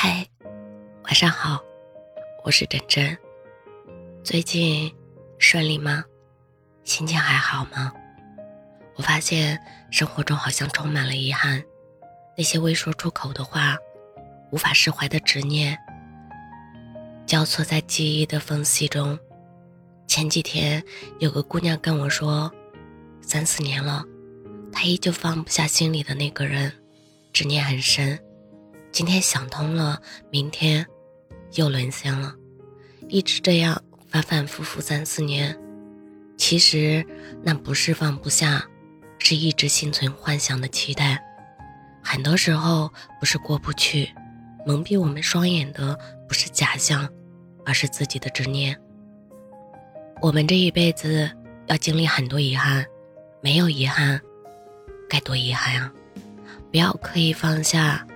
嗨，晚上好，我是真真。最近顺利吗？心情还好吗？我发现生活中好像充满了遗憾，那些未说出口的话，无法释怀的执念，交错在记忆的缝隙中。前几天有个姑娘跟我说，三四年了，她依旧放不下心里的那个人，执念很深。今天想通了，明天又沦陷了，一直这样反反复复三四年。其实那不是放不下，是一直心存幻想的期待。很多时候不是过不去，蒙蔽我们双眼的不是假象，而是自己的执念。我们这一辈子要经历很多遗憾，没有遗憾，该多遗憾啊！不要刻意放下。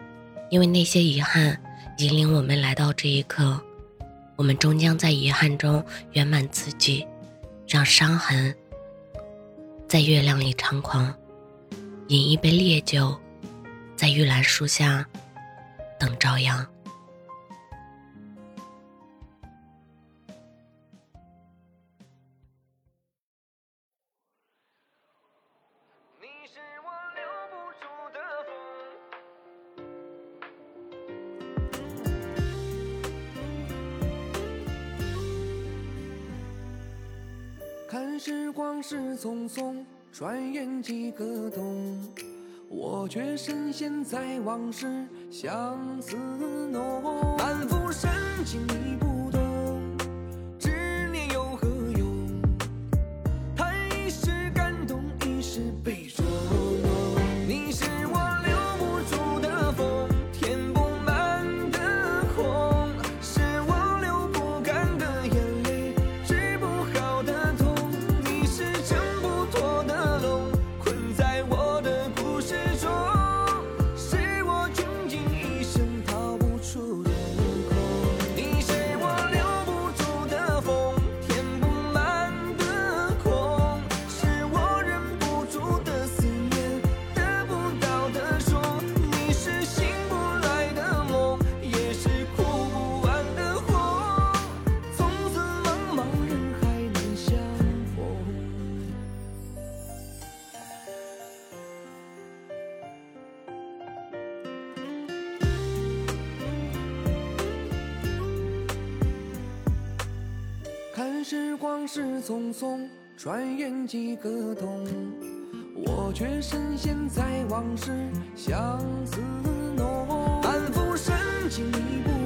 因为那些遗憾引领我们来到这一刻，我们终将在遗憾中圆满自己，让伤痕在月亮里猖狂，饮一杯烈酒，在玉兰树下等朝阳。看时光是匆匆，转眼几个冬，我却深陷在往事，相思浓，往事匆匆，转眼几个冬，我却深陷在往事，相思浓，满腹深情你不。